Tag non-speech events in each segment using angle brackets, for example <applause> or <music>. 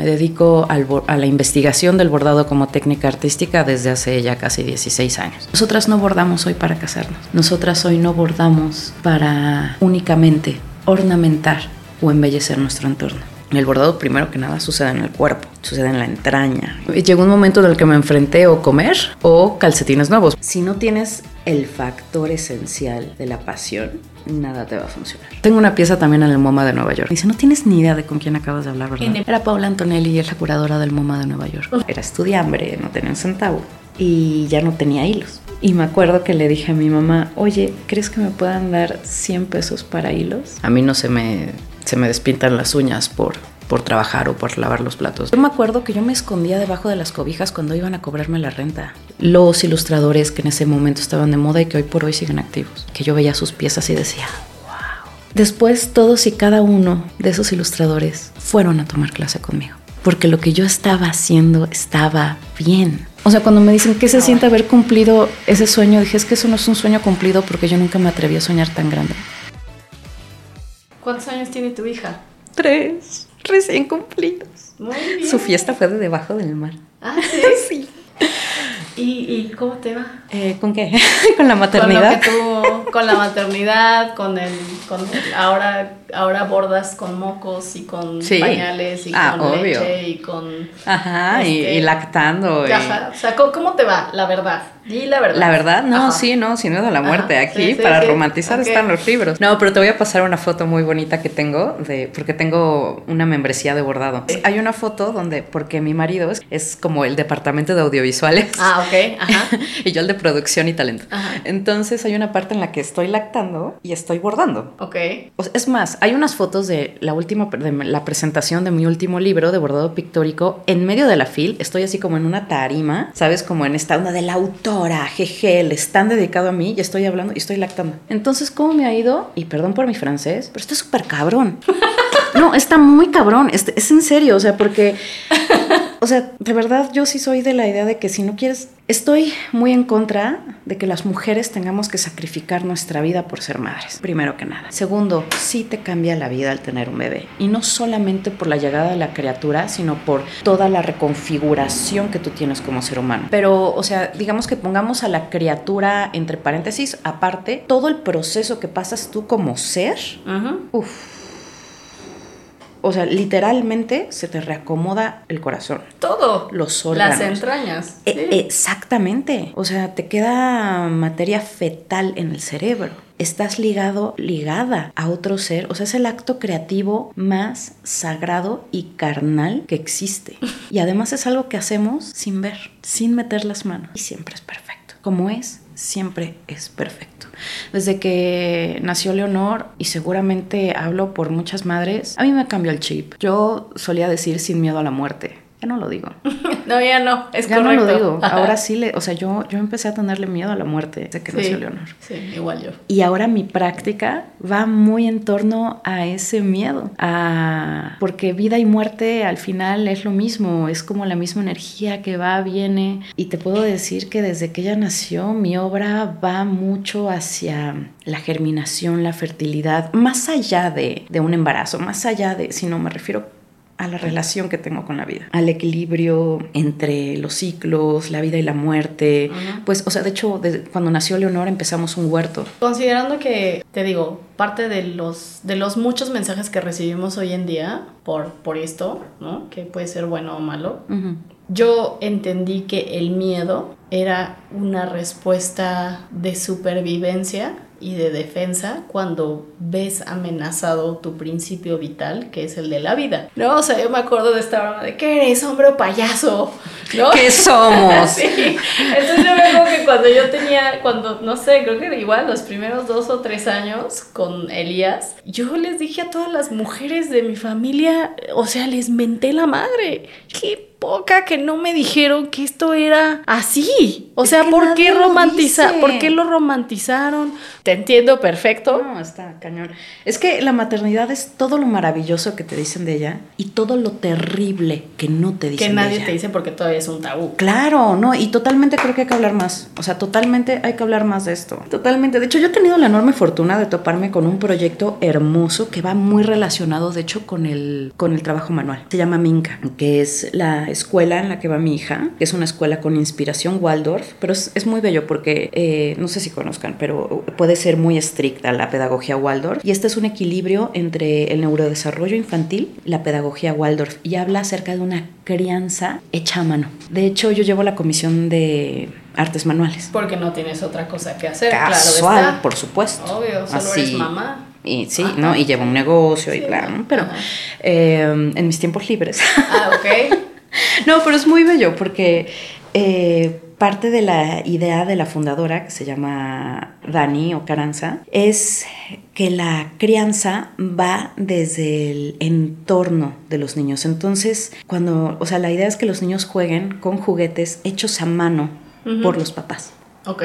Me dedico a la investigación del bordado como técnica artística desde hace ya casi 16 años. Nosotras no bordamos hoy para casarnos. Nosotras hoy no bordamos para únicamente ornamentar o embellecer nuestro entorno. El bordado primero que nada sucede en el cuerpo, sucede en la entraña. Llegó un momento en el que me enfrenté o comer o calcetines nuevos. Si no tienes el factor esencial de la pasión, nada te va a funcionar. Tengo una pieza también en el MoMA de Nueva York. Dice, no tienes ni idea de con quién acabas de hablar, ¿verdad? Era Paula Antonelli y es la curadora del MoMA de Nueva York. Era estudiambre, no tenía un centavo y ya no tenía hilos. Y me acuerdo que le dije a mi mamá, oye, ¿crees que me puedan dar 100 pesos para hilos? A mí no se me se me despintan las uñas por, por trabajar o por lavar los platos. Yo me acuerdo que yo me escondía debajo de las cobijas cuando iban a cobrarme la renta. Los ilustradores que en ese momento estaban de moda y que hoy por hoy siguen activos. Que yo veía sus piezas y decía, wow. Después todos y cada uno de esos ilustradores fueron a tomar clase conmigo. Porque lo que yo estaba haciendo estaba bien. O sea, cuando me dicen qué se siente haber cumplido ese sueño, dije, es que eso no es un sueño cumplido porque yo nunca me atreví a soñar tan grande. ¿Cuántos años tiene tu hija? Tres, recién cumplidos. Muy bien. Su fiesta fue de debajo del mar. Ah, <laughs> sí. sí. ¿Y, cómo te va? Eh, ¿Con qué? <laughs> ¿Con la maternidad? Con, con la maternidad, con el, con ahora, ahora bordas con mocos y con pañales y ah, con leche y con... Ajá, y, este, lactando. Ajá, o sea, ¿cómo, te va, la verdad? Y la verdad. La verdad, no, sí, no, sin miedo a la muerte. Aquí para romantizar están los libros. No, pero te voy a pasar una foto muy bonita que tengo, de, porque tengo una membresía de bordado. Hay una foto donde, porque mi marido es, es como el departamento de audiovisuales. Ah, ok, ajá. <laughs> y yo el de producción y talento. Entonces hay una parte en la que estoy lactando y estoy bordando. Ok. es más, hay unas fotos de la última, de la presentación de mi último libro de bordado pictórico. En medio de la fil, estoy así como en una tarima, ¿sabes? Como en esta onda de la autora, jeje, le están dedicado a mí y estoy hablando y estoy lactando. Entonces, ¿cómo me ha ido? Y perdón por mi francés, pero está súper cabrón. <laughs> No, está muy cabrón, es, es en serio, o sea, porque o sea, de verdad yo sí soy de la idea de que si no quieres, estoy muy en contra de que las mujeres tengamos que sacrificar nuestra vida por ser madres, primero que nada. Segundo, sí te cambia la vida al tener un bebé. Y no solamente por la llegada de la criatura, sino por toda la reconfiguración que tú tienes como ser humano. Pero, o sea, digamos que pongamos a la criatura entre paréntesis, aparte, todo el proceso que pasas tú como ser, uff o sea, literalmente se te reacomoda el corazón. Todo. Los órganos. Las entrañas. E, exactamente. O sea, te queda materia fetal en el cerebro. Estás ligado, ligada a otro ser. O sea, es el acto creativo más sagrado y carnal que existe. <laughs> Y además es algo que hacemos sin ver, sin meter las manos. Y siempre es perfecto. Como es, siempre es perfecto. Desde que nació Leonor, y seguramente hablo por muchas madres, a mí me cambió el chip. Yo solía decir sin miedo a la muerte. Ya no lo digo. <laughs> no, ya no, es ya no lo digo. Ahora sí, le, o sea, yo, yo empecé a tenerle miedo a la muerte desde que nació Leonor. Sí, igual yo. Y ahora mi práctica va muy en torno a ese miedo, a porque vida y muerte al final es lo mismo, es como la misma energía que va, viene. Y te puedo decir que desde que ella nació, mi obra va mucho hacia la germinación, la fertilidad, más allá de, de un embarazo, más allá de, si no me refiero a la relación que tengo con la vida, al equilibrio entre los ciclos, la vida y la muerte. Pues, o sea, de hecho, cuando nació Leonor empezamos un huerto. Considerando que, te digo, parte de los, de los muchos mensajes que recibimos hoy en día por, por esto, ¿no? Que puede ser bueno o malo. Yo entendí que el miedo era una respuesta de supervivencia y de defensa cuando ves amenazado tu principio vital, que es el de la vida. No, o sea, yo me acuerdo de esta broma de que eres hombre o payaso, ¿no? ¿Qué somos? <laughs> sí. Entonces yo me acuerdo que cuando yo tenía, cuando, no sé, creo que igual los primeros dos o tres años con Elías, yo les dije a todas las mujeres de mi familia, o sea, les menté la madre. ¿Qué poca que no me dijeron que esto era así. O sea, ¿por qué romantiza, ¿por qué lo romantizaron? Te entiendo perfecto. No, está cañón. Es que la maternidad es todo lo maravilloso que te dicen de ella y todo lo terrible que no te dicen. Que nadie te dice porque todavía es un tabú. Claro, no, y totalmente creo que hay que hablar más. O sea, totalmente hay que hablar más de esto. Totalmente. De hecho, yo he tenido la enorme fortuna de toparme con un proyecto hermoso que va muy relacionado, de hecho, con el, con el trabajo manual. Se llama Minca, que es la escuela en la que va mi hija, que es una escuela con inspiración Waldorf, pero es, es muy bello porque, eh, no sé si conozcan, pero puede ser muy estricta la pedagogía Waldorf. Y este es un equilibrio entre el neurodesarrollo infantil y la pedagogía Waldorf. Y habla acerca de una crianza hecha a mano. De hecho, yo llevo la comisión de artes manuales. Porque no tienes otra cosa que hacer. Casual, claro está. por supuesto. Obvio, solo Así. eres mamá. Y sí, Ajá. ¿no? Y lleva un negocio y claro, ¿no? Pero eh, en mis tiempos libres. Ah, ok. <laughs> no, pero es muy bello porque eh, parte de la idea de la fundadora, que se llama Dani o Caranza, es que la crianza va desde el entorno de los niños. Entonces, cuando, o sea, la idea es que los niños jueguen con juguetes hechos a mano por los papás. Ok.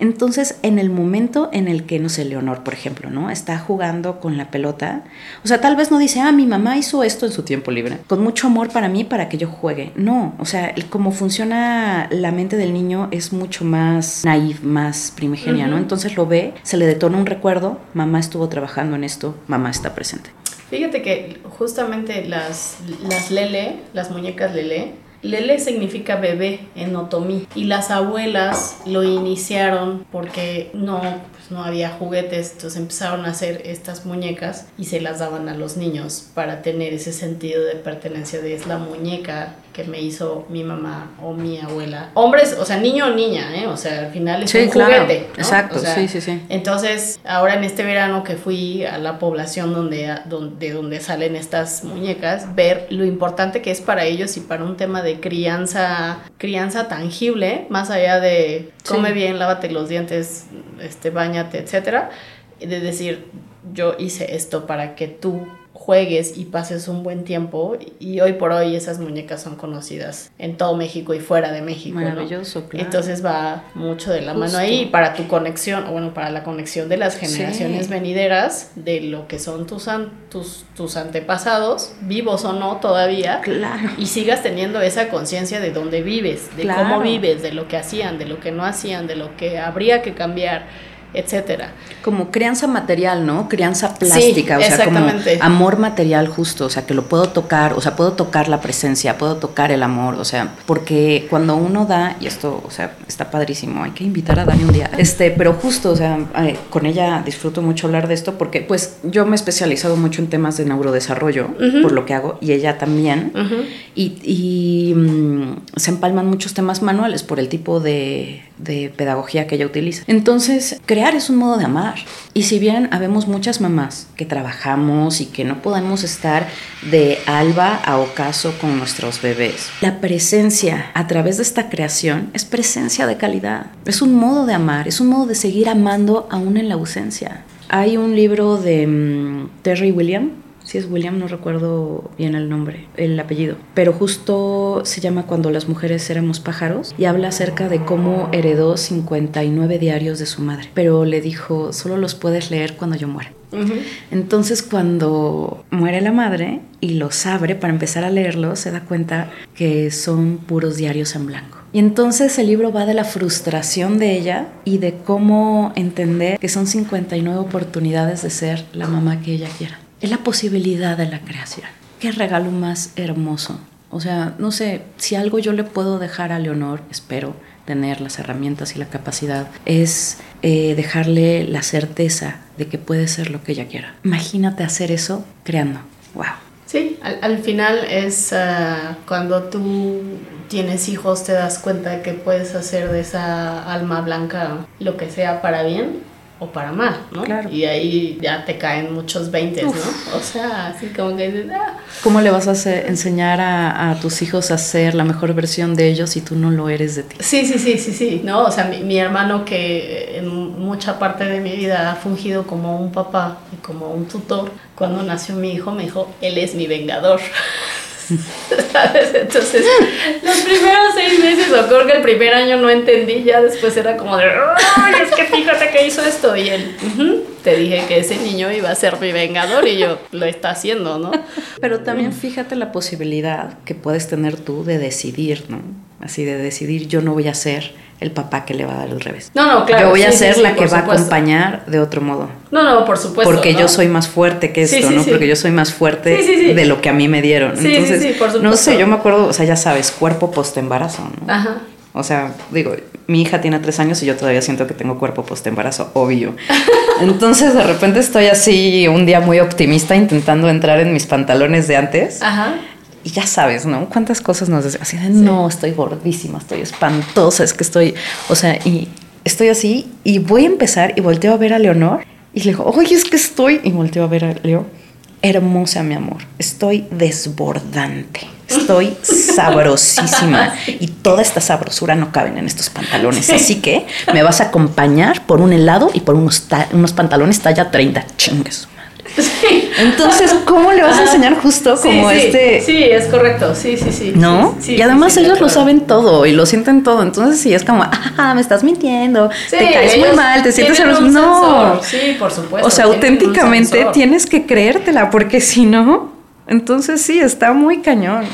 Entonces, en el momento en el que, no sé, Leonor, por ejemplo, ¿no? Está jugando con la pelota, o sea, tal vez no dice, ah, mi mamá hizo esto en su tiempo libre, con mucho amor para mí, para que yo juegue. No, o sea, cómo funciona la mente del niño es mucho más naif, más primigenia, ¿no? Entonces lo ve, se le detona un recuerdo, mamá estuvo trabajando en esto, mamá está presente. Fíjate que justamente las, las Lele, las muñecas Lele, Lele significa bebé en otomí y las abuelas lo iniciaron porque no, pues no había juguetes, entonces empezaron a hacer estas muñecas y se las daban a los niños para tener ese sentido de pertenencia de es la muñeca que me hizo mi mamá o mi abuela. Hombres, o sea, niño o niña, ¿eh? O sea, al final es un juguete. ¿no? Exacto, O sea, sí, sí, sí. entonces, ahora en este verano que fui a la población donde, donde, de donde salen estas muñecas, ver lo importante que es para ellos y para un tema de crianza, crianza tangible, más allá de Sí. come bien, lávate los dientes, este, bañate, etcétera, de decir, yo hice esto para que tú juegues y pases un buen tiempo y hoy por hoy esas muñecas son conocidas en todo México y fuera de México. ¿no? Maravilloso, claro. Entonces va mucho de la Justo. mano ahí para tu conexión, o bueno, para la conexión de las generaciones Sí. venideras, de lo que son tus, an- tus, tus antepasados, vivos o no todavía, Claro. y sigas teniendo esa conciencia de dónde vives, de Claro. cómo vives, de lo que hacían, de lo que no hacían, de lo que habría que cambiar, etcétera. Como crianza material, ¿no? Crianza plástica, o sea, como amor material justo, o sea, que lo puedo tocar, o sea, puedo tocar la presencia, puedo tocar el amor, o sea, porque cuando uno da, y esto, o sea, está padrísimo, hay que invitar a Dani un día, este, pero justo, o sea, eh, con ella disfruto mucho hablar de esto porque, pues, yo me he especializado mucho en temas de neurodesarrollo, Ujú. por lo que hago, y ella también, Ujú. y, y, mm, se empalman muchos temas manuales por el tipo de, de pedagogía que ella utiliza. Entonces, es un modo de amar. Y si bien habemos muchas mamás que trabajamos y que no podemos estar de alba a ocaso con nuestros bebés, la presencia a través de esta creación es presencia de calidad. Es un modo de amar, es un modo de seguir amando aún en la ausencia. Hay un libro de mm, Terry William, si es William, no recuerdo bien el nombre, el apellido, pero justo se llama Cuando las mujeres éramos pájaros y habla acerca de cómo heredó 59 diarios de su madre, pero le dijo, solo los puedes leer cuando yo muera. Entonces cuando muere la madre y los abre para empezar a leerlos, se da cuenta que son puros diarios en blanco. Y entonces el libro va de la frustración de ella y de cómo entender que son 59 oportunidades de ser la mamá que ella quiera. Es la posibilidad de la creación. Qué regalo más hermoso. O sea, no sé, si algo yo le puedo dejar a Leonor, espero tener las herramientas y la capacidad, es eh, dejarle la certeza de que puede ser lo que ella quiera. Imagínate hacer eso creando. ¡Wow! Sí, al, al final es ah, cuando tú tienes hijos te das cuenta de que puedes hacer de esa alma blanca lo que sea para bien o para mal, ¿no? Claro. Y ahí ya te caen muchos veintes, ¿no? O sea, así como que dices, ah, ¿Cómo le vas a hacer- enseñar a, a tus hijos a ser la mejor versión de ellos si tú no lo eres de ti? Sí, sí, sí, sí, sí, ¿no? O sea, mi, mi hermano que en mucha parte de mi vida ha fungido como un papá y como un tutor, cuando nació mi hijo me dijo, él es mi vengador. ¿Sabes? <laughs> Entonces, los primeros seis meses, o creo que el primer año no entendí, ya después era como de, ¡ay, es que fíjate que hizo esto! Y él, te dije que ese niño iba a ser mi vengador y yo, lo está haciendo, ¿no? Pero también fíjate la posibilidad que puedes tener tú de decidir, ¿no? Así de decidir, yo no voy a ser el papá que le va a dar el revés. No, no, claro. Yo voy a ser la que va a acompañar de otro modo. No, no, por supuesto. Porque yo soy más fuerte que esto, ¿no? Porque yo soy más fuerte de lo que a mí me dieron. Entonces, por supuesto. no sé, yo me acuerdo, o sea, ya sabes, cuerpo post embarazo, ¿no? Ajá. O sea, digo, mi hija tiene tres años y yo todavía siento que tengo cuerpo post embarazo, obvio. <laughs> Entonces de repente estoy así un día muy optimista intentando entrar en mis pantalones de antes. Ajá. Y ya sabes, ¿no? Cuántas cosas nos decían así de, no, estoy gordísima, estoy espantosa, es que estoy, o sea, y estoy así y voy a empezar y volteo a ver a Leonor y le digo, oye, es que estoy, y volteo a ver a Leo, hermosa mi amor, estoy desbordante, estoy <laughs> sabrosísima. Y toda esta sabrosura no caben en estos pantalones, así que me vas a acompañar por un helado y por unos, unos pantalones talla 30, chingues. Entonces, ¿cómo le vas a enseñar justo como este? Sí, es correcto, sí, sí, sí. ¿No? y además ellos lo saben todo y lo sienten todo. Entonces, sí, es como, ah, me estás mintiendo, te caes muy mal, te sientes No. Sí, por supuesto. O sea, auténticamente tienes que creértela, porque si no, entonces sí, está muy cañón.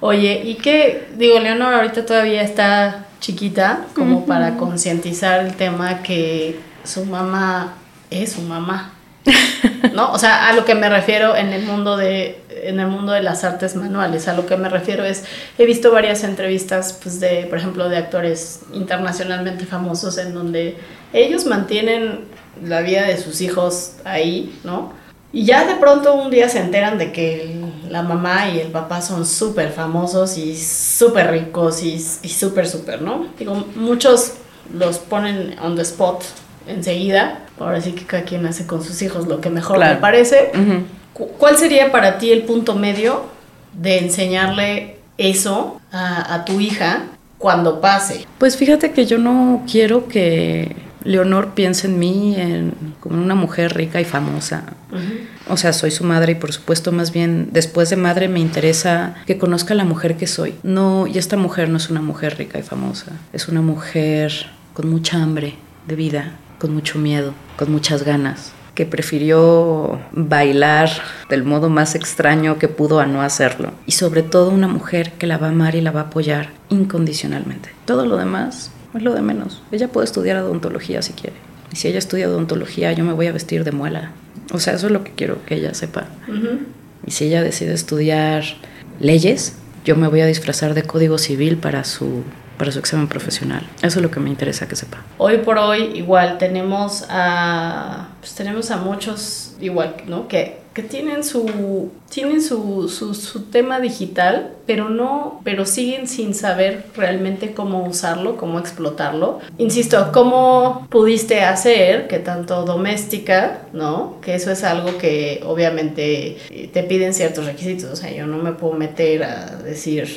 Oye, ¿y qué? Digo, Leonor ahorita todavía está chiquita, como para concientizar el tema que su mamá es su mamá. <laughs> ¿No? O sea, a lo que me refiero en el mundo de en el mundo de las artes manuales, a lo que me refiero es he visto varias entrevistas pues de, por ejemplo, de actores internacionalmente famosos en donde ellos mantienen la vida de sus hijos ahí, ¿no? Y ya de pronto un día se enteran de que la mamá y el papá son súper famosos y súper ricos y, y súper, súper, ¿no? Digo, muchos los ponen on the spot enseguida. Ahora sí que cada quien hace con sus hijos lo que mejor le parece. ¿Cuál sería para ti el punto medio de enseñarle eso a, tu hija cuando pase? Pues fíjate que yo no quiero que Leonor piense en mí como una mujer rica y famosa. O sea, soy su madre y por supuesto más bien después de madre me interesa que conozca a la mujer que soy. No, y esta mujer no es una mujer rica y famosa, es una mujer con mucha hambre de vida, con mucho miedo, con muchas ganas, que prefirió bailar del modo más extraño que pudo a no hacerlo. Y sobre todo una mujer que la va a amar y la va a apoyar incondicionalmente. Todo lo demás es lo de menos. Ella puede estudiar odontología si quiere. Y si ella estudia odontología, yo me voy a vestir de muela. O sea, eso es lo que quiero que ella sepa. Y si ella decide estudiar leyes, yo me voy a disfrazar de código civil para su para su examen profesional. Eso es lo que me interesa que sepa. Hoy por hoy igual tenemos a pues tenemos a muchos igual, ¿no? Que, que tienen su tienen su, su, su, tema digital, pero no pero siguen sin saber realmente cómo usarlo, cómo explotarlo. Insisto, ¿cómo pudiste hacer que tanto doméstica, ¿no? Que eso es algo que obviamente te piden ciertos requisitos, o sea, yo no me puedo meter a decir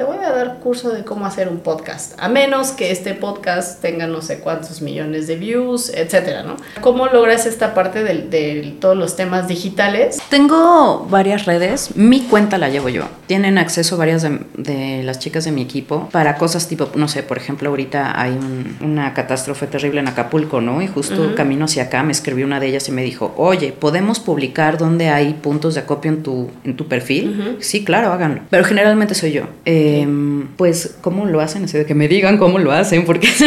te voy a dar curso de cómo hacer un podcast, a menos que este podcast tenga no sé cuántos millones de views, etcétera, ¿no? ¿Cómo logras esta parte de, todos los temas digitales? Tengo varias redes, mi cuenta la llevo yo. Tienen acceso varias de, las chicas de mi equipo para cosas tipo, no sé, por ejemplo, ahorita hay una catástrofe terrible en Acapulco, ¿no? Y justo camino hacia acá me escribió una de ellas y me dijo, oye, ¿podemos publicar dónde hay puntos de acopio en tu, en tu perfil? Sí, claro, háganlo. Pero generalmente soy yo. Eh, Em, pues, ¿cómo lo hacen? Así de que me digan cómo lo hacen, porque... <laughs>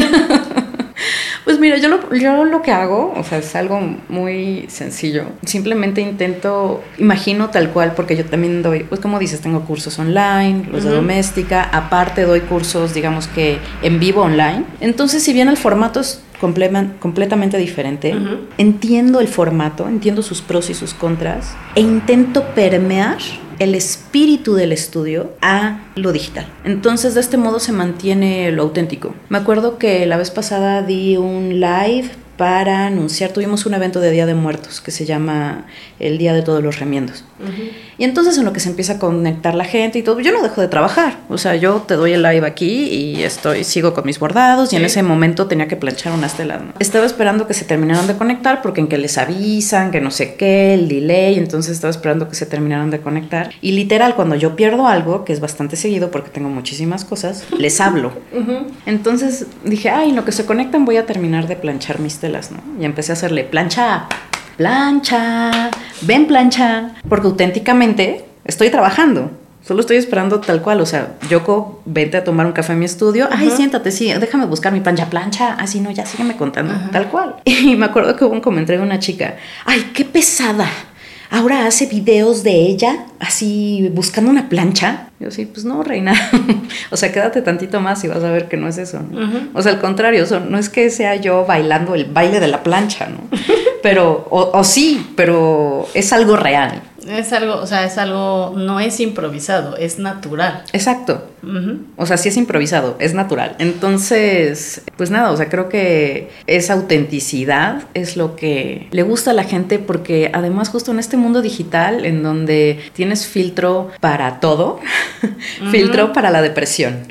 Pues mira, yo lo, yo lo que hago, o sea, es algo muy sencillo. Simplemente intento, imagino tal cual, porque yo también doy, pues como dices, tengo cursos online, los de doméstica, aparte doy cursos, digamos que en vivo online. Entonces, si bien el formato es completamente diferente, entiendo el formato, entiendo sus pros y sus contras, e intento permear el espíritu del estudio a lo digital. Entonces de este modo se mantiene lo auténtico. Me acuerdo que la vez pasada di un live para anunciar, tuvimos un evento de Día de Muertos que se llama el Día de Todos los Remiendos. Y entonces en lo que se empieza a conectar la gente y todo, yo no dejo de trabajar, o sea, yo te doy el live aquí y estoy, sigo con mis bordados y en ese momento tenía que planchar unas telas. Estaba esperando que se terminaran de conectar porque en que les avisan, que no sé qué, el delay, entonces estaba esperando que se terminaran de conectar. Y literal, cuando yo pierdo algo, que es bastante seguido porque tengo muchísimas cosas, les hablo. Entonces dije, ay, en lo que se conectan voy a terminar de planchar mis telas, ¿no? Y empecé a hacerle plancha, plancha, ven plancha, porque auténticamente estoy trabajando. Solo estoy esperando tal cual, o sea, Yoko, vente a tomar un café en mi estudio. Ay, siéntate, sí, déjame buscar mi plancha, plancha. Así no, ya sígueme contando, tal cual. <laughs> Y me acuerdo que hubo un comentario de una chica. Ay, qué pesada. Ahora hace videos de ella, así buscando una plancha. Yo sí, pues no, reina. <laughs> o sea, quédate tantito más y vas a ver que no es eso. O sea, al contrario, no es que sea yo bailando el baile de la plancha, ¿no? <laughs> pero, o sí, pero es algo real. Es algo, o sea, es algo, no es improvisado, es natural. Exacto. O sea, sí es improvisado, es natural. Entonces, pues nada, o sea, creo que esa autenticidad es lo que le gusta a la gente porque además justo en este mundo digital en donde tienes filtro para todo, <laughs> filtro para la depresión,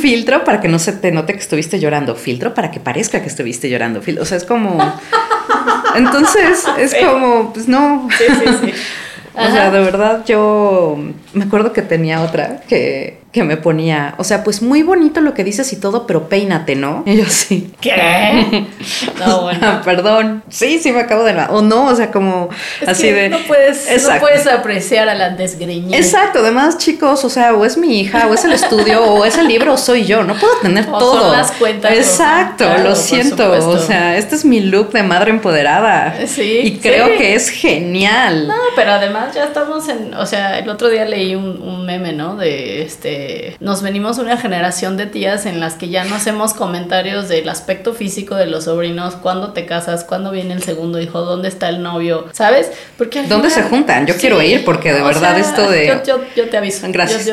filtro para que no se te note que estuviste llorando, filtro para que parezca que estuviste llorando, o sea, es como... <laughs> Entonces, es como, pues no. Sí, sí, sí. <laughs> O sea, de verdad yo me acuerdo que tenía otra que que me ponía, o sea, pues muy bonito lo que dices y todo, pero peínate, ¿no? Y yo sí. ¿Qué? <laughs> No, <laughs> bueno. Perdón. Sí, sí me acabo de... O no, o sea, como así de... No puedes, no puedes apreciar a la desgreñida. Exacto, además, chicos, o sea, o es mi hija, o es el estudio, o es el libro, o soy yo. No puedo tener o todo. Son las cuentas. Exacto, lo siento. O sea, este es mi look de madre empoderada. Sí. Y creo que es genial. No, pero además ya estamos en... O sea, el otro día leí un, un meme, ¿no? De este nos venimos una generación de tías en las que ya no hacemos comentarios del aspecto físico de los sobrinos, cuándo te casas, cuándo viene el segundo hijo, dónde está el novio, ¿sabes? Porque ¿Dónde se juntan? Yo quiero ir porque de verdad esto de... Yo, te aviso. Gracias.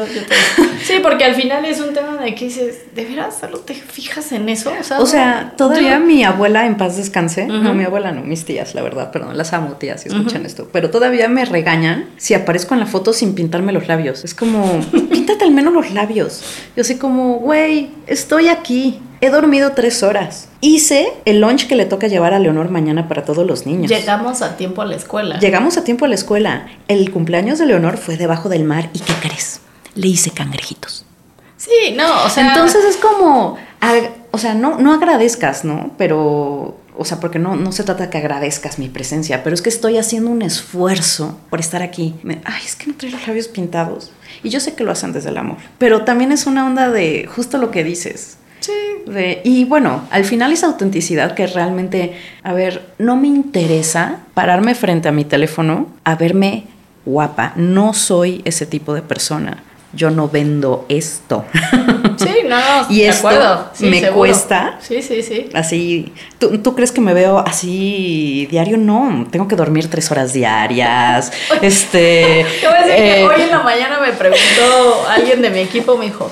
Sí, porque al final es un tema de que dices, ¿de veras solo te fijas en eso? O sea, todavía mi abuela en paz descanse, no mi abuela, no, mis tías, la verdad, perdón, las amo tías si escuchan esto, pero todavía me regañan si aparezco en la foto sin pintarme los labios. Es como, <laughs> píntate al menos los labios. Yo sé como, güey, estoy aquí. He dormido tres horas. Hice el lunch que le toca llevar a Leonor mañana para todos los niños. Llegamos a tiempo a la escuela. Llegamos a tiempo a la escuela. El cumpleaños de Leonor fue debajo del mar. ¿Y qué crees? Le hice cangrejitos. Sí, no, o sea. Entonces es como. O sea, no, no agradezcas, ¿no? Pero o sea, porque no, no se trata que agradezcas mi presencia, pero es que estoy haciendo un esfuerzo por estar aquí. ay, es que no trae los labios pintados. Y yo sé que lo hacen desde el amor, pero también es una onda de justo lo que dices. Sí. y bueno, al final esa autenticidad que realmente, a ver, no me interesa pararme frente a mi teléfono a verme guapa. No soy ese tipo de persona yo no vendo esto. <laughs> No, y esto me cuesta. Sí, sí, sí. Así, ¿tú, crees que me veo así diario? No, tengo que dormir tres horas diarias. <laughs> este. <laughs> Te voy a decir que eh, hoy en la mañana me preguntó alguien de mi equipo, me dijo,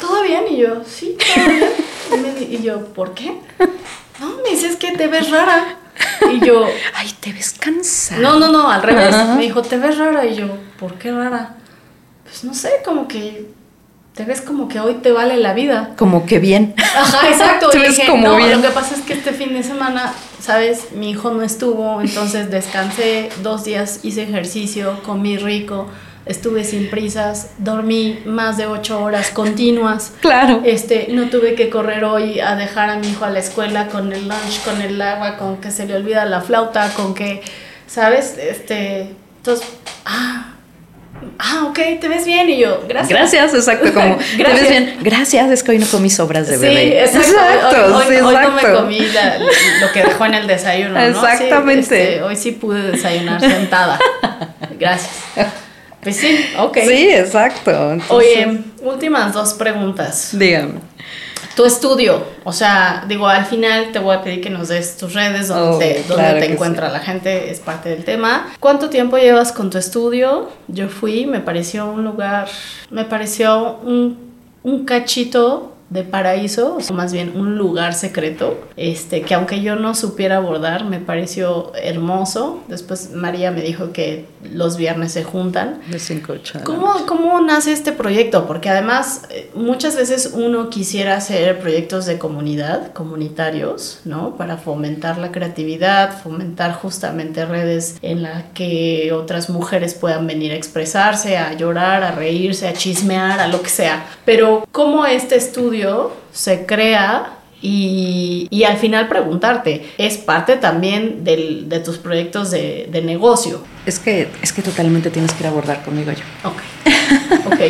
¿todo bien? Y yo, sí, todo bien. Y, yo, ¿por qué? No, me dices que te ves rara. Y yo, <laughs> ay, te ves cansada. No, no, no, al revés. Me dijo, te ves rara. Y yo, ¿por qué rara? pues no sé, como que te ves como que hoy te vale la vida. Como que bien. Ajá, <laughs> exacto. te ves como no, bien. Lo que pasa es que este fin de semana, sabes, mi hijo no estuvo, entonces descansé dos días, hice ejercicio, comí rico, estuve sin prisas, dormí más de ocho horas continuas. <laughs> Claro. Este, no tuve que correr hoy a dejar a mi hijo a la escuela con el lunch, con el agua, con que se le olvida la flauta, con que, ¿sabes? Este, entonces, ah, ah, ok, te ves bien. Y yo, gracias. Gracias, exacto, como, gracias. <laughs> te ves bien. Gracias, es que hoy no comí sobras de bebé. Sí, exacto. Hoy, no me comí lo que dejó en el desayuno, ¿no? Exactamente. Este, hoy sí pude desayunar sentada. Gracias. Pues sí, ok. Sí, exacto. Oye, últimas dos preguntas. Dígame. Tu estudio, o sea, digo, al final te voy a pedir que nos des tus redes donde, oh, te encuentra la gente, es parte del tema. ¿Cuánto tiempo llevas con tu estudio? Yo fui, me pareció un lugar, me pareció un, un cachito de paraíso, o más bien un lugar secreto, este, que aunque yo no supiera abordar, me pareció hermoso. Después María me dijo que los viernes se juntan. De cinco ¿Cómo, ¿Cómo nace este proyecto? Porque además eh, muchas veces uno quisiera hacer proyectos de comunidad, comunitarios, ¿no? Para fomentar la creatividad, fomentar justamente redes en las que otras mujeres puedan venir a expresarse, a llorar, a reírse, a chismear, a lo que sea. Pero ¿cómo este estudio se crea y, al final preguntarte, ¿es parte también de tus proyectos de, negocio? Es que, es que totalmente tienes que ir a abordar conmigo yo. Ok. <laughs> ok.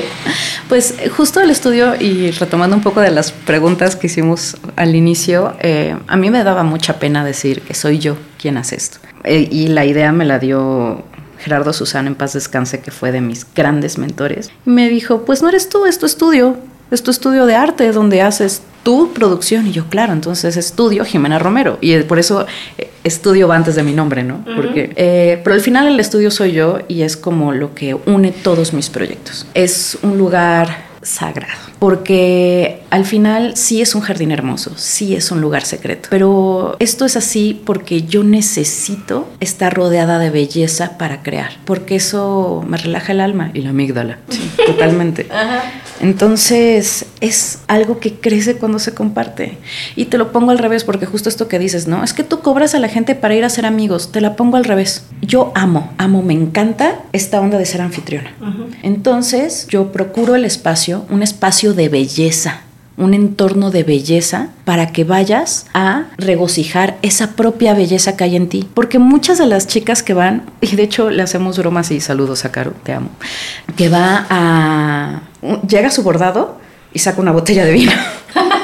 pues justo el estudio y retomando un poco de las preguntas que hicimos al inicio, eh, a mí me daba mucha pena decir que soy yo quien hace esto. Eh, y la idea me la dio Gerardo Susana en paz descanse, que fue de mis grandes mentores. Y me dijo, pues no eres tú, es tu estudio, es tu estudio de arte donde haces tu producción. Y yo, claro, entonces estudio Jimena Romero. Y por eso eh, estudio va antes de mi nombre, ¿no? Porque, eh, pero al final el estudio soy yo y es como lo que une todos mis proyectos. Es un lugar sagrado, porque al final sí es un jardín hermoso, sí es un lugar secreto, pero esto es así porque yo necesito estar rodeada de belleza para crear, porque eso me relaja el alma y la amígdala, <laughs> totalmente. Entonces es algo que crece cuando se comparte. Y te lo pongo al revés, porque justo esto que dices, ¿no? Es que tú cobras a la gente para ir a ser amigos, te la pongo al revés. Yo amo, amo, me encanta esta onda de ser anfitriona. Entonces yo procuro el espacio un espacio de belleza, un entorno de belleza para que vayas a regocijar esa propia belleza que hay en ti. Porque muchas de las chicas que van, y de hecho le hacemos bromas y saludos a Caro, te amo, que va a... llega a su bordado y saca una botella de vino. <laughs>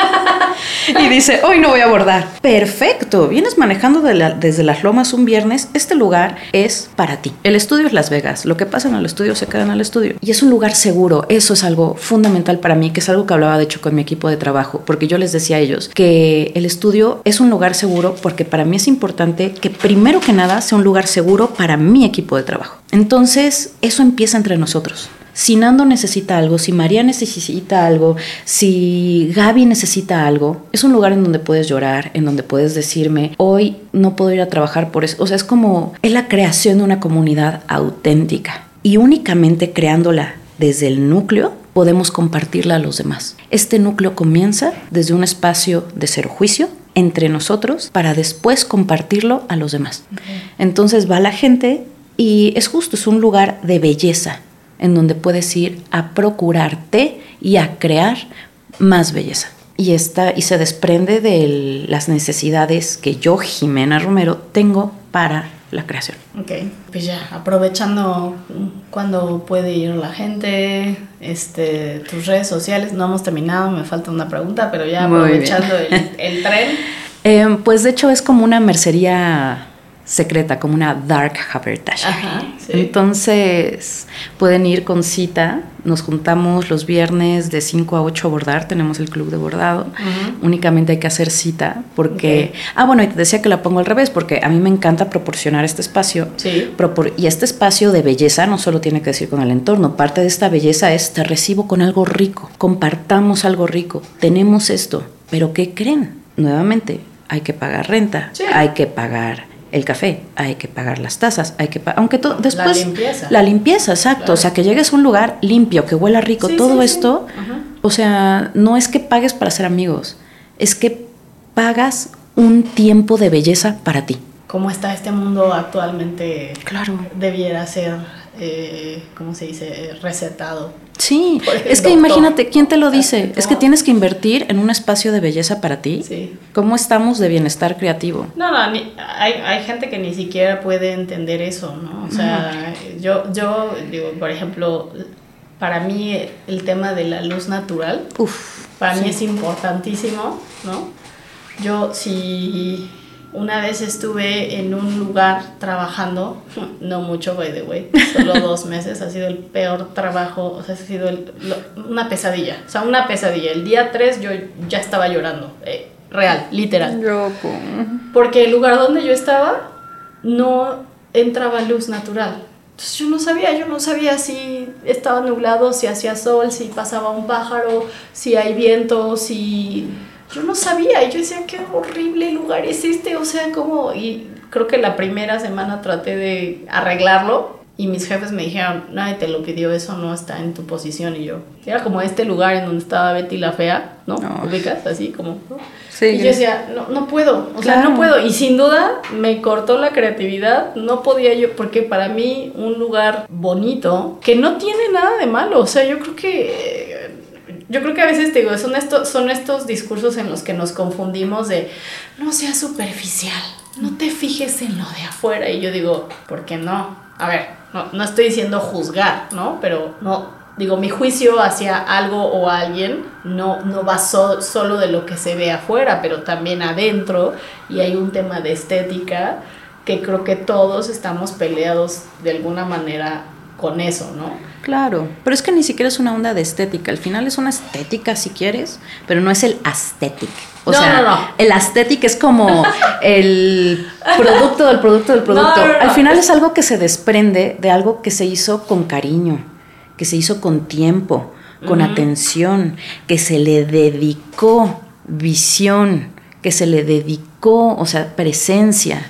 y dice, hoy no voy a abordar. Perfecto, vienes manejando desde las lomas un viernes, este lugar es para ti. El estudio es Las Vegas, lo que pasa en el estudio se queda en el estudio. Y es un lugar seguro, eso es algo fundamental para mí, que es algo que hablaba de hecho con mi equipo de trabajo, porque yo les decía a ellos que el estudio es un lugar seguro porque para mí es importante que primero que nada sea un lugar seguro para mi equipo de trabajo. Entonces, eso empieza entre nosotros si Nando necesita algo, si María necesita algo, si Gaby necesita algo, es un lugar en donde puedes llorar, en donde puedes decirme, hoy no puedo ir a trabajar por eso. O sea, es como, es la creación de una comunidad auténtica y únicamente creándola desde el núcleo podemos compartirla a los demás. Este núcleo comienza desde un espacio de cero juicio entre nosotros para después compartirlo a los demás. Entonces va la gente y es justo, es un lugar de belleza, en donde puedes ir a procurarte y a crear más belleza. Y, está, y se desprende de las necesidades que yo, Jimena Romero, tengo para la creación. Ok, pues ya, aprovechando cuando puede ir la gente, este, tus redes sociales, no hemos terminado, me falta una pregunta, pero ya aprovechando el, tren. <laughs> Eh, pues de hecho es como una mercería secreta, como una dark habertash. Entonces pueden ir con cita, nos juntamos los viernes de 5 a 8 a bordar, tenemos el club de bordado, únicamente hay que hacer cita porque, ah bueno, y te decía que la pongo al revés, porque a mí me encanta proporcionar este espacio. Sí. y este espacio de belleza no solo tiene que decir con el entorno, parte de esta belleza es te recibo con algo rico, compartamos algo rico, tenemos esto, pero ¿qué creen? Nuevamente, hay que pagar renta, hay que pagar el café, hay que pagar las tazas, hay que aunque todo después la limpieza, la limpieza exacto, o sea, que llegues a un lugar limpio, que huela rico, todo esto, o sea, no es que pagues para ser amigos, es que pagas un tiempo de belleza para ti. ¿Cómo está este mundo actualmente? Claro. Debiera ser, eh, ¿cómo se dice? Recetado Sí, es que imagínate, ¿quién te lo dice? Es que tienes que invertir en un espacio de belleza para ti. Sí. ¿Cómo estamos de bienestar creativo? No, no, hay, hay gente que ni siquiera puede entender eso, ¿no? O sea, yo, yo digo, por ejemplo, para mí el tema de la luz natural, Uf, para mí es importantísimo, ¿no? Yo si una vez estuve en un lugar trabajando, <laughs> no mucho, by the way, <laughs> solo dos meses, ha sido el peor trabajo, o sea, ha sido una pesadilla, o sea, una pesadilla. El día 3 yo ya estaba llorando, eh, real, literal. Porque el lugar donde yo estaba no entraba luz natural. Entonces yo no sabía, yo no sabía si estaba nublado, si hacía sol, si pasaba un pájaro, si hay viento, si... Yo no sabía yo decía, qué horrible lugar es este, o sea, como... Y creo que la primera semana traté de arreglarlo y mis jefes me dijeron, nadie te lo pidió, eso no está en tu posición. Y yo, era como este lugar en donde estaba Betty la Fea, ¿no? no. ¿Ubicas? Así como... Sí, y yo decía, no, no puedo, o sea, no puedo. Y sin duda me cortó la creatividad, no podía yo, porque para mí un lugar bonito, que no tiene nada de malo, o sea, yo creo que... Yo creo que a veces te digo, son estos, son estos discursos en los que nos confundimos de no seas superficial, no te fijes en lo de afuera. Y yo digo, ¿por qué no? A ver, no, no estoy diciendo juzgar, ¿no? Pero no, digo, mi juicio hacia algo o alguien no, no va solo de lo que se ve afuera, pero también adentro, y hay un tema de estética que creo que todos estamos peleados de alguna manera con eso, ¿no? Claro, pero es que ni siquiera es una onda de estética, al final es una estética si quieres, pero no es el aesthetic. O sea, no, el aesthetic es como el producto del producto del <laughs> producto. al final es algo que se desprende de algo que se hizo con cariño, que se hizo con tiempo, con atención, que se le dedicó visión, que se le dedicó, o sea, presencia.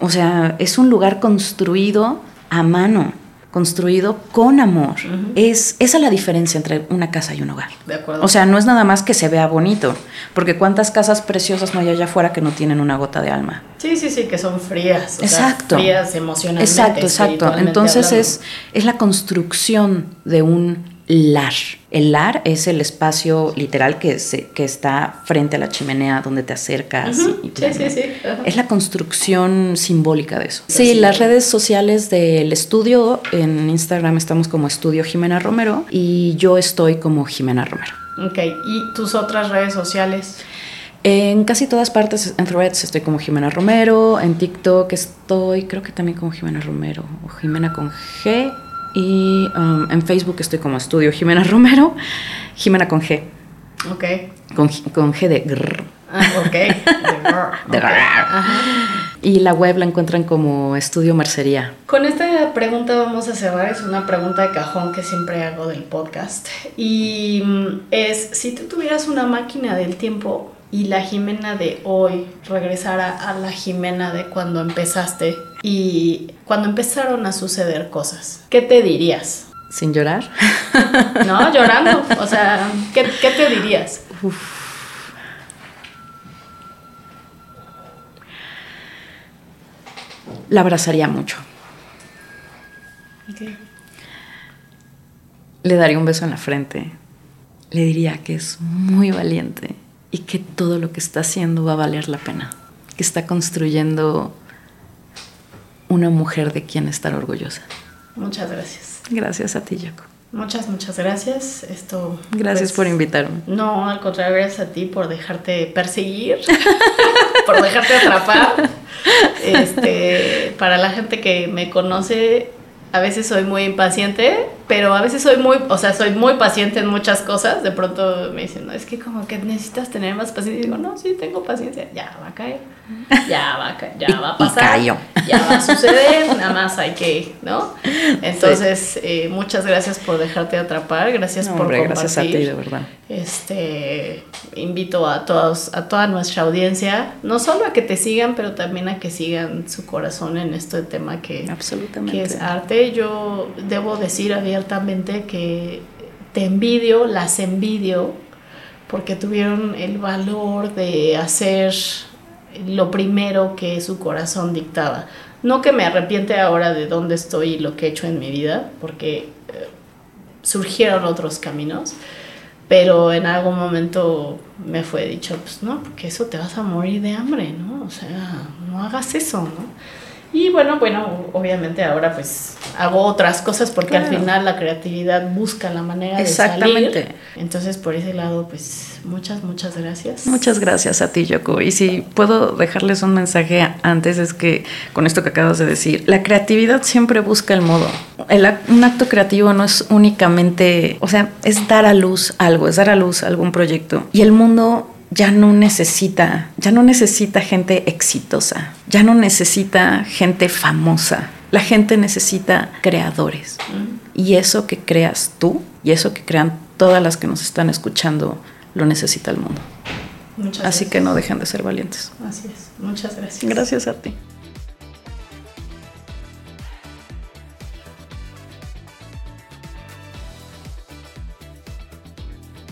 O sea, es un lugar construido a mano construido con amor. es, esa es la diferencia entre una casa y un hogar. De acuerdo. O sea, no es nada más que se vea bonito, porque cuántas casas preciosas no hay allá afuera que no tienen una gota de alma. Sí, sí, sí, que son frías. exacto. frías emocionalmente. Exacto, exacto. Entonces es, es la construcción de un lar. El lar es el espacio literal que, se, que está frente a la chimenea donde te acercas. sí, sí, sí. Es la construcción simbólica de eso. Sí, las redes sociales del estudio, en Instagram estamos como Estudio Jimena Romero y yo estoy como Jimena Romero. Ok, ¿y tus otras redes sociales? En casi todas partes, en Threads estoy como Jimena Romero, en TikTok estoy, creo que también como Jimena Romero, o Jimena con G, y um, en Facebook estoy como Estudio Jimena Romero, Jimena con G. Ok. Con, con G de grrr. Ah, ok. De <laughs> Y la web la encuentran como Estudio Mercería. Con esta pregunta vamos a cerrar. Es una pregunta de cajón que siempre hago del podcast. Y mm, es, si tú tuvieras una máquina del tiempo y la Jimena de hoy regresara a la Jimena de cuando empezaste, y cuando empezaron a suceder cosas, ¿qué te dirías? ¿Sin llorar? <laughs> No, llorando. O sea, ¿qué, te dirías? La abrazaría mucho. Le daría un beso en la frente. Le diría que es muy valiente y que todo lo que está haciendo va a valer la pena. Que está construyendo una mujer de quien estar orgullosa. Muchas gracias. Gracias a ti, Jaco. Muchas, muchas gracias. Esto. Gracias pues, por invitarme. No, al contrario, gracias a ti por dejarte perseguir, <laughs> por dejarte atrapar. Este, para la gente que me conoce, a veces soy muy impaciente, pero a veces soy muy, o sea, soy muy paciente en muchas cosas. De pronto me dicen, no, es que como que necesitas tener más paciencia. Y digo, no, sí, tengo paciencia. Ya va a caer, ya va a caer, ya va a pasar. ya va a <laughs> suceder, nada más hay que, ¿no? Entonces, eh, muchas gracias por dejarte atrapar, gracias por compartir. Gracias a ti, de verdad. Este, invito a todos, a toda nuestra audiencia, no solo a que te sigan, pero también a que sigan su corazón en este tema que, Absolutamente. que es arte. Yo debo decir abiertamente que te envidio, las envidio, porque tuvieron el valor de hacer lo primero que su corazón dictaba. No que me arrepiente ahora de dónde estoy y lo que he hecho en mi vida, porque eh, surgieron otros caminos, pero en algún momento me fue dicho, pues no, porque eso te vas a morir de hambre, ¿no? O sea, no hagas eso, ¿no? Y bueno, bueno, obviamente ahora pues hago otras cosas porque al final la creatividad busca la manera de salir. Entonces por ese lado pues muchas, muchas gracias. Muchas gracias a ti, Yoko. Y si puedo dejarles un mensaje antes es que con esto que acabas de decir, la creatividad siempre busca el modo. El, un acto creativo no es únicamente, o sea, es dar a luz algo, es dar a luz algún proyecto. Y el mundo ya no necesita, ya no necesita gente exitosa, ya no necesita gente famosa. La gente necesita creadores. Y eso que creas tú y eso que crean todas las que nos están escuchando, lo necesita el mundo. Así que no dejen de ser valientes. Así es. Muchas gracias. Gracias a ti.